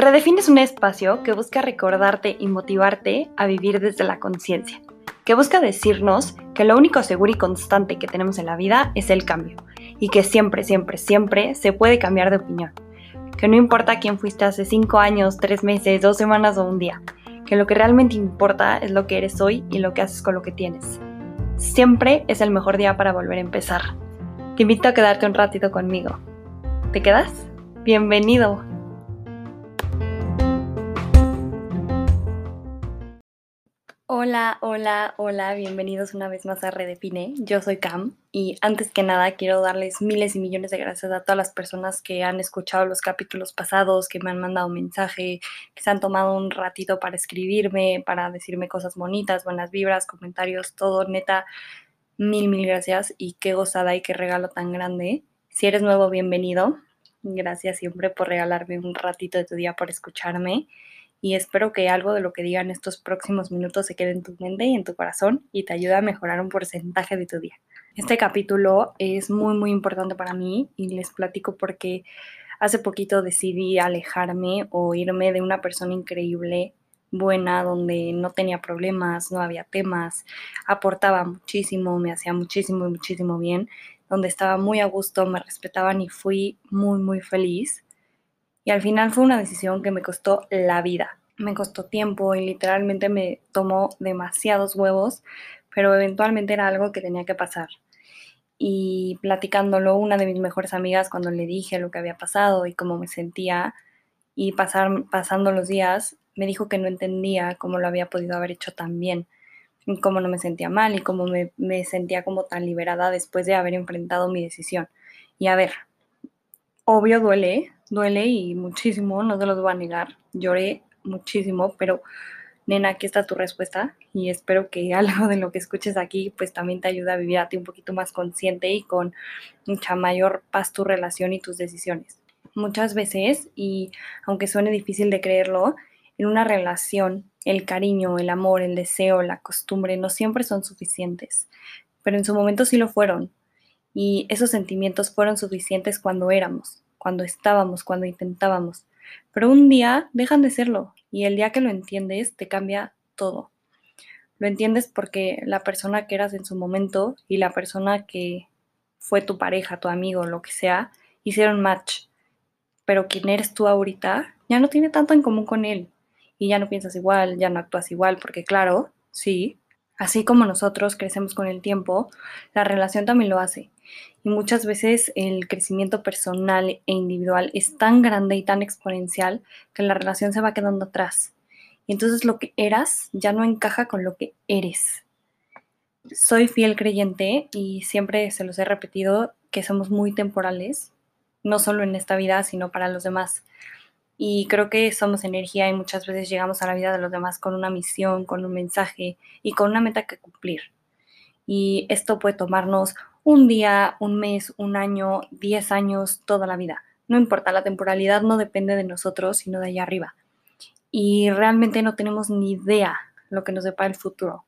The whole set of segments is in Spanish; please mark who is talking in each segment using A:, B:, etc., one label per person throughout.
A: Redefine es un espacio que busca recordarte y motivarte a vivir desde la conciencia, que busca decirnos que lo único seguro y constante que tenemos en la vida es el cambio, y que siempre, siempre, siempre se puede cambiar de opinión, que no importa quién fuiste hace 5 años, 3 meses, 2 semanas o un día, que lo que realmente importa es lo que eres hoy y lo que haces con lo que tienes. Siempre es el mejor día para volver a empezar. Te invito a quedarte un ratito conmigo. ¿Te quedas? Bienvenido. Hola, hola, hola, bienvenidos una vez más a Redefine. Yo soy Cam y antes que nada quiero darles miles y millones de gracias a todas las personas que han escuchado los capítulos pasados, que me han mandado un mensaje, que se han tomado un ratito para escribirme, para decirme cosas bonitas, buenas vibras, comentarios, todo, neta, mil, mil gracias y qué gozada y qué regalo tan grande. Si eres nuevo, bienvenido. Gracias siempre por regalarme un ratito de tu día por escucharme y espero que algo de lo que digan estos próximos minutos se quede en tu mente y en tu corazón y te ayude a mejorar un porcentaje de tu día. Este capítulo es muy muy importante para mí y les platico porque hace poquito decidí alejarme o irme de una persona increíble, buena, donde no tenía problemas, no había temas, aportaba muchísimo, me hacía muchísimo, muchísimo bien, donde estaba muy a gusto, me respetaban y fui muy muy feliz y al final fue una decisión que me costó la vida. Me costó tiempo y literalmente me tomó demasiados huevos, pero eventualmente era algo que tenía que pasar. Y platicándolo, una de mis mejores amigas, cuando le dije lo que había pasado y cómo me sentía, y pasar, pasando los días, me dijo que no entendía cómo lo había podido haber hecho tan bien, y cómo no me sentía mal y cómo me, me sentía como tan liberada después de haber enfrentado mi decisión. Y a ver, obvio duele, duele y muchísimo, no te lo voy a negar, lloré muchísimo, pero nena, aquí está tu respuesta y espero que algo de lo que escuches aquí pues también te ayude a vivir un poquito más consciente y con mucha mayor paz tu relación y tus decisiones. Muchas veces, y aunque suene difícil de creerlo, en una relación el cariño, el amor, el deseo, la costumbre no siempre son suficientes, pero en su momento sí lo fueron. Y esos sentimientos fueron suficientes cuando éramos, cuando estábamos, cuando intentábamos. Pero un día dejan de serlo y el día que lo entiendes te cambia todo. Lo entiendes porque la persona que eras en su momento y la persona que fue tu pareja, tu amigo, lo que sea, hicieron match. Pero quien eres tú ahorita ya no tiene tanto en común con él. Y ya no piensas igual, ya no actúas igual, porque claro, sí, así como nosotros crecemos con el tiempo, la relación también lo hace. Y muchas veces el crecimiento personal e individual es tan grande y tan exponencial que la relación se va quedando atrás. Y entonces lo que eras ya no encaja con lo que eres. Soy fiel creyente y siempre se los he repetido que somos muy temporales, no solo en esta vida, sino para los demás. Y creo que somos energía y muchas veces llegamos a la vida de los demás con una misión, con un mensaje y con una meta que cumplir. Y esto puede tomarnos un día, un mes, un año, diez años, toda la vida. No importa, la temporalidad no depende de nosotros, sino de allá arriba. Y realmente no tenemos ni idea lo que nos depara el futuro.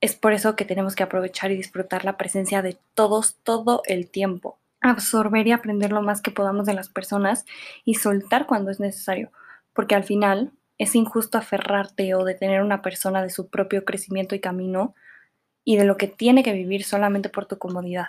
A: Es por eso que tenemos que aprovechar y disfrutar la presencia de todos todo el tiempo. Absorber y aprender lo más que podamos de las personas y soltar cuando es necesario, porque al final es injusto aferrarte o detener a una persona de su propio crecimiento y camino y de lo que tiene que vivir solamente por tu comodidad.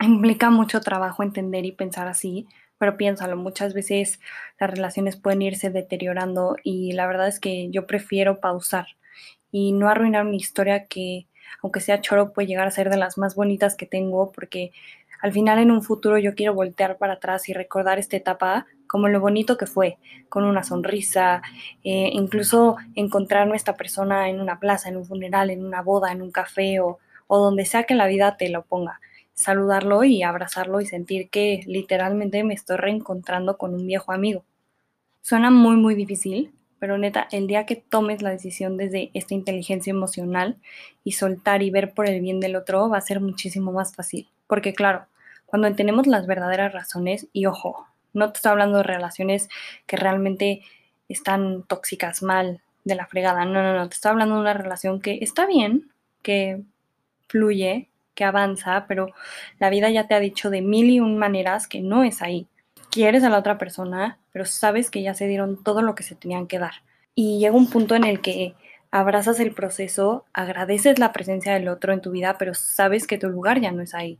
A: Implica mucho trabajo entender y pensar así, pero piénsalo, muchas veces las relaciones pueden irse deteriorando y la verdad es que yo prefiero pausar y no arruinar mi historia que, aunque sea choro, puede llegar a ser de las más bonitas que tengo porque al final en un futuro yo quiero voltear para atrás y recordar esta etapa como lo bonito que fue, con una sonrisa, eh, incluso encontrarme a esta persona en una plaza, en un funeral, en una boda, en un café o, o donde sea que la vida te lo ponga. Saludarlo y abrazarlo y sentir que literalmente me estoy reencontrando con un viejo amigo. Suena muy, muy difícil, pero neta, el día que tomes la decisión desde esta inteligencia emocional y soltar y ver por el bien del otro va a ser muchísimo más fácil. Porque claro, cuando entendemos las verdaderas razones, y ojo, no te estoy hablando de relaciones que realmente están tóxicas, mal, de la fregada. No, no, no. Te estoy hablando de una relación que está bien, que fluye, que avanza, pero la vida ya te ha dicho de mil y un maneras que no es ahí. Quieres a la otra persona, pero sabes que ya se dieron todo lo que se tenían que dar. Y llega un punto en el que abrazas el proceso, agradeces la presencia del otro en tu vida, pero sabes que tu lugar ya no es ahí.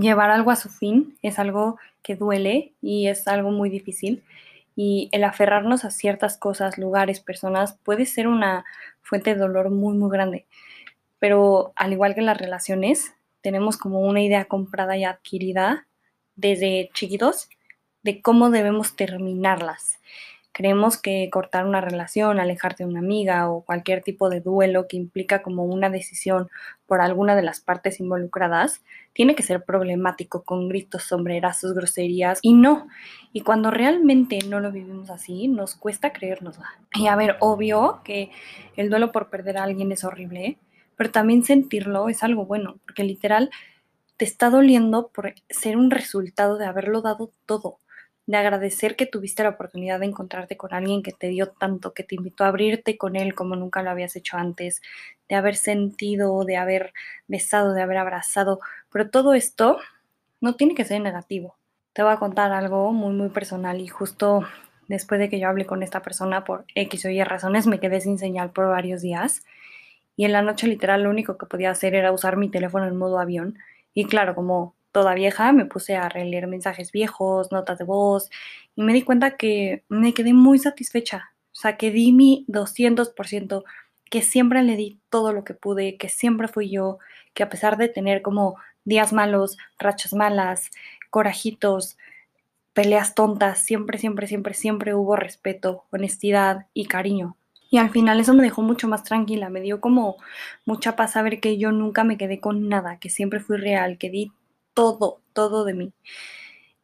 A: Llevar algo a su fin es algo que duele y es algo muy difícil. Y el aferrarnos a ciertas cosas, lugares, personas, puede ser una fuente de dolor muy, muy grande. Pero al igual que las relaciones, tenemos como una idea comprada y adquirida desde chiquitos de cómo debemos terminarlas. Creemos que cortar una relación, alejarte de una amiga o cualquier tipo de duelo que implica como una decisión por alguna de las partes involucradas, tiene que ser problemático con gritos, sombrerazos, groserías y no. Y cuando realmente no lo vivimos así, nos cuesta creérnosla. Y a ver, obvio que el duelo por perder a alguien es horrible, pero también sentirlo es algo bueno, porque literal te está doliendo por ser un resultado de haberlo dado todo, de agradecer que tuviste la oportunidad de encontrarte con alguien que te dio tanto, que te invitó a abrirte con él como nunca lo habías hecho antes, de haber sentido, de haber besado, de haber abrazado, pero todo esto no tiene que ser negativo. Te voy a contar algo muy, muy personal y justo después de que yo hablé con esta persona por X o Y razones, me quedé sin señal por varios días. Y en la noche literal lo único que podía hacer era usar mi teléfono en modo avión. Y claro, como toda vieja, me puse a releer mensajes viejos, notas de voz y me di cuenta que me quedé muy satisfecha. O sea, que di mi 200%, que siempre le di todo lo que pude, que siempre fui yo, que a pesar de tener como días malos, rachas malas, corajitos, peleas tontas, siempre, siempre, siempre, siempre hubo respeto, honestidad y cariño. Y al final eso me dejó mucho más tranquila, me dio como mucha paz saber que yo nunca me quedé con nada, que siempre fui real, que di todo, todo de mí.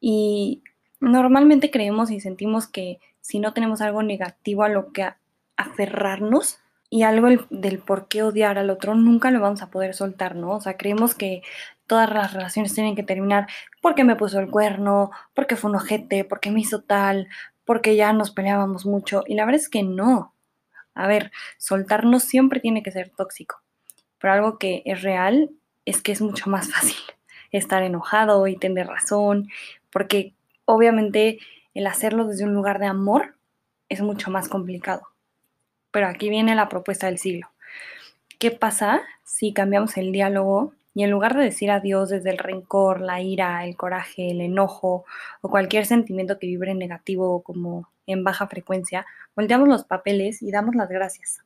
A: Y normalmente creemos y sentimos que si no tenemos algo negativo a lo que aferrarnos y algo del por qué odiar al otro, nunca lo vamos a poder soltar, ¿no? O sea, creemos que todas las relaciones tienen que terminar porque me puso el cuerno, porque fue un ojete, porque me hizo tal, porque ya nos peleábamos mucho. Y la verdad es que no. A ver, soltarnos siempre tiene que ser tóxico. Pero algo que es real es que es mucho más fácil estar enojado y tener razón, porque obviamente el hacerlo desde un lugar de amor es mucho más complicado. Pero aquí viene la propuesta del siglo. ¿Qué pasa si cambiamos el diálogo y en lugar de decir adiós desde el rencor, la ira, el coraje, el enojo o cualquier sentimiento que vibre negativo como en baja frecuencia, volteamos los papeles y damos las gracias?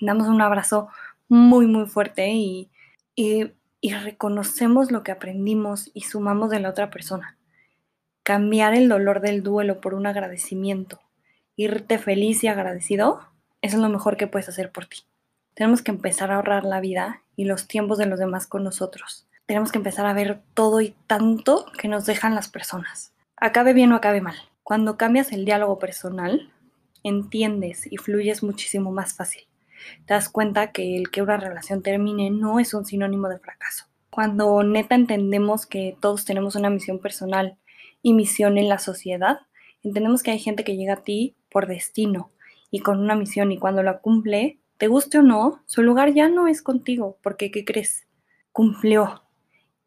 A: Damos un abrazo muy, muy fuerte y, y y reconocemos lo que aprendimos y sumamos de la otra persona. Cambiar el dolor del duelo por un agradecimiento, irte feliz y agradecido, eso es lo mejor que puedes hacer por ti. Tenemos que empezar a ahorrar la vida y los tiempos de los demás con nosotros. Tenemos que empezar a ver todo y tanto que nos dejan las personas. Acabe bien o acabe mal. Cuando cambias el diálogo personal, entiendes y fluyes muchísimo más fácil te das cuenta que el que una relación termine no es un sinónimo de fracaso. Cuando neta entendemos que todos tenemos una misión personal y misión en la sociedad, entendemos que hay gente que llega a ti por destino y con una misión y cuando la cumple, te guste o no, su lugar ya no es contigo, porque ¿qué crees? Cumplió.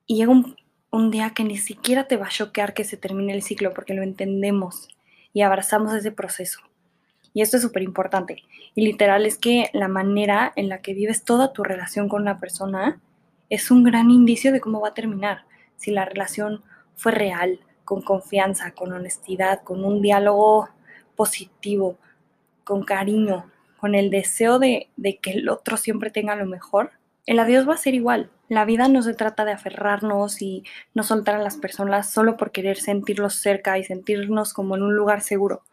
A: Y llega un, día que ni siquiera te va a choquear que se termine el ciclo porque lo entendemos y abrazamos ese proceso. Y esto es súper importante. Y literal es que la manera en la que vives toda tu relación con una persona es un gran indicio de cómo va a terminar. Si la relación fue real, con confianza, con honestidad, con un diálogo positivo, con cariño, con el deseo de, de que el otro siempre tenga lo mejor, el adiós va a ser igual. La vida no se trata de aferrarnos y no soltar a las personas solo por querer sentirlos cerca y sentirnos como en un lugar seguro.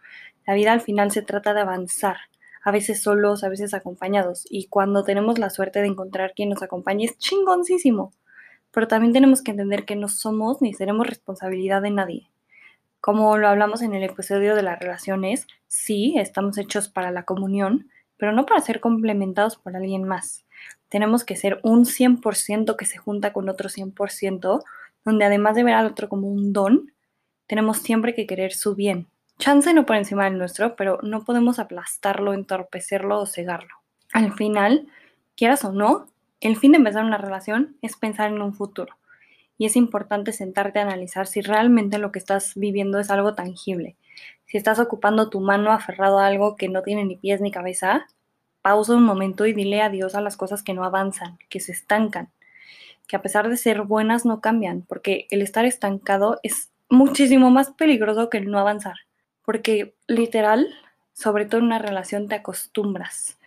A: La vida al final se trata de avanzar, a veces solos, a veces acompañados, y cuando tenemos la suerte de encontrar quien nos acompañe es chingoncísimo. Pero también tenemos que entender que no somos ni seremos responsabilidad de nadie. Como lo hablamos en el episodio de las relaciones, sí, estamos hechos para la comunión, pero no para ser complementados por alguien más. Tenemos que ser un 100% que se junta con otro 100%, donde además de ver al otro como un don, tenemos siempre que querer su bien, chance no por encima del nuestro, pero no podemos aplastarlo, entorpecerlo o cegarlo. Al final, quieras o no, el fin de empezar una relación es pensar en un futuro. Y es importante sentarte a analizar si realmente lo que estás viviendo es algo tangible, Si estás ocupando tu mano aferrado a algo que no tiene ni pies ni cabeza, pausa un momento y dile adiós a las cosas que no avanzan, que se estancan, que a pesar de ser buenas no cambian, porque el estar estancado es muchísimo más peligroso que el no avanzar, porque literal, sobre todo en una relación te acostumbras,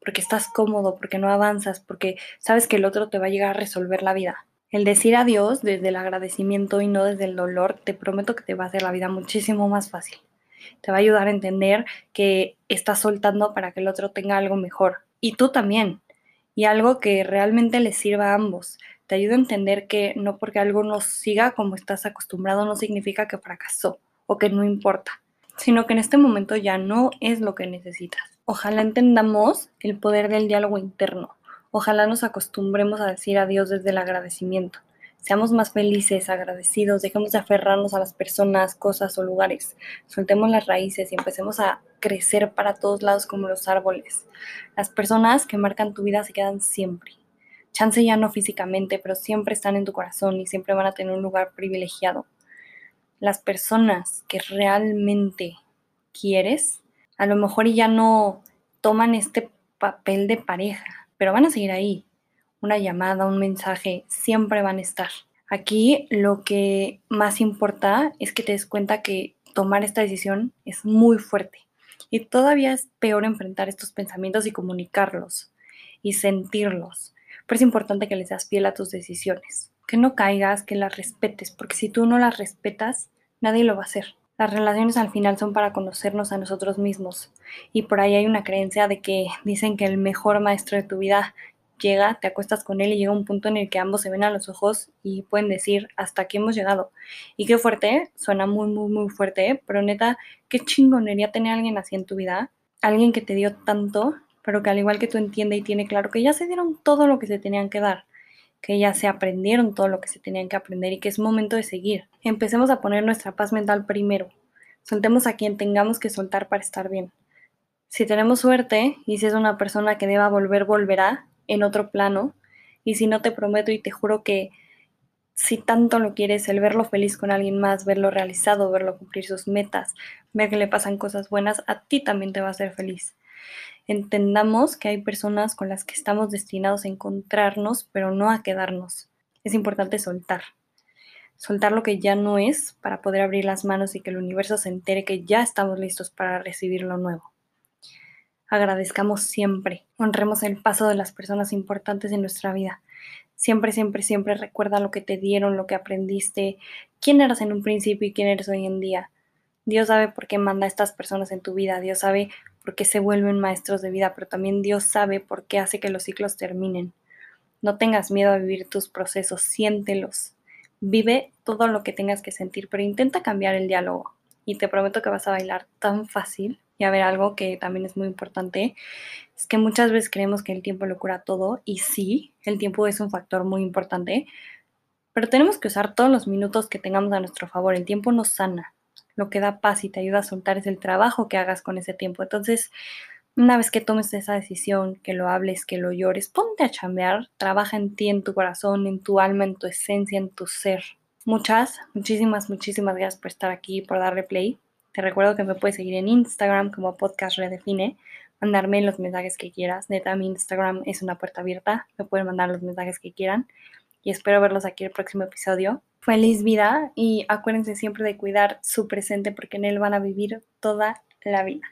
A: porque estás cómodo, porque no avanzas, porque sabes que el otro te va a llegar a resolver la vida. El decir adiós desde el agradecimiento y no desde el dolor, te prometo que te va a hacer la vida muchísimo más fácil. Te va a ayudar a entender que estás soltando para que el otro tenga algo mejor. Y tú también. Y algo que realmente les sirva a ambos. Te ayuda a entender que no porque algo no siga como estás acostumbrado no significa que fracasó o que no importa, sino que en este momento ya no es lo que necesitas. Ojalá entendamos el poder del diálogo interno Ojalá nos acostumbremos a decir adiós desde el agradecimiento. Seamos más felices, agradecidos, dejemos de aferrarnos a las personas, cosas o lugares. Soltemos las raíces y empecemos a crecer para todos lados como los árboles. Las personas que marcan tu vida se quedan siempre. Chance ya no físicamente, pero siempre están en tu corazón y siempre van a tener un lugar privilegiado. Las personas que realmente quieres, a lo mejor ya no toman este papel de pareja, pero van a seguir ahí. Una llamada, un mensaje, siempre van a estar. Aquí lo que más importa es que te des cuenta que tomar esta decisión es muy fuerte y todavía es peor enfrentar estos pensamientos y comunicarlos y sentirlos. Pero es importante que les seas fiel a tus decisiones, que no caigas, que las respetes, porque si tú no las respetas, nadie lo va a hacer. Las relaciones al final son para conocernos a nosotros mismos y por ahí hay una creencia de que dicen que el mejor maestro de tu vida llega, te acuestas con él y llega un punto en el que ambos se ven a los ojos y pueden decir hasta aquí hemos llegado. Y qué fuerte, suena muy, muy, muy fuerte, pero neta, qué chingonería tener a alguien así en tu vida, alguien que te dio tanto, pero que al igual que tú entiende y tiene claro que ya se dieron todo lo que se tenían que dar que ya se aprendieron todo lo que se tenían que aprender y que es momento de seguir. Empecemos a poner nuestra paz mental primero. Soltemos a quien tengamos que soltar para estar bien. Si tenemos suerte y si es una persona que deba volver, volverá en otro plano. Y si no, te prometo y te juro que si tanto lo quieres, el verlo feliz con alguien más, verlo realizado, verlo cumplir sus metas, ver que le pasan cosas buenas, a ti también te va a hacer feliz entendamos que hay personas con las que estamos destinados a encontrarnos, pero no a quedarnos. Es importante soltar. Soltar lo que ya no es para poder abrir las manos y que el universo se entere que ya estamos listos para recibir lo nuevo. Agradezcamos siempre, honremos el paso de las personas importantes en nuestra vida. Siempre, siempre, siempre recuerda lo que te dieron, lo que aprendiste, quién eras en un principio y quién eres hoy en día. Dios sabe por qué manda a estas personas en tu vida, Dios sabe porque se vuelven maestros de vida, pero también Dios sabe por qué hace que los ciclos terminen. No tengas miedo a vivir tus procesos, siéntelos. Vive todo lo que tengas que sentir, pero intenta cambiar el diálogo. Y te prometo que vas a bailar tan fácil. Y a ver, algo que también es muy importante, es que muchas veces creemos que el tiempo lo cura todo, y sí, el tiempo es un factor muy importante, pero tenemos que usar todos los minutos que tengamos a nuestro favor. El tiempo nos sana, lo que da paz y te ayuda a soltar es el trabajo que hagas con ese tiempo. Entonces, una vez que tomes esa decisión, que lo hables, que lo llores, ponte a chambear, trabaja en ti, en tu corazón, en tu alma, en tu esencia, en tu ser. Muchas, muchísimas, muchísimas gracias por estar aquí, por darle play. Te recuerdo que me puedes seguir en Instagram como podcast redefine, mandarme los mensajes que quieras. Neta, mi Instagram es una puerta abierta, me pueden mandar los mensajes que quieran y espero verlos aquí el próximo episodio feliz vida y acuérdense siempre de cuidar su presente porque en él van a vivir toda la vida.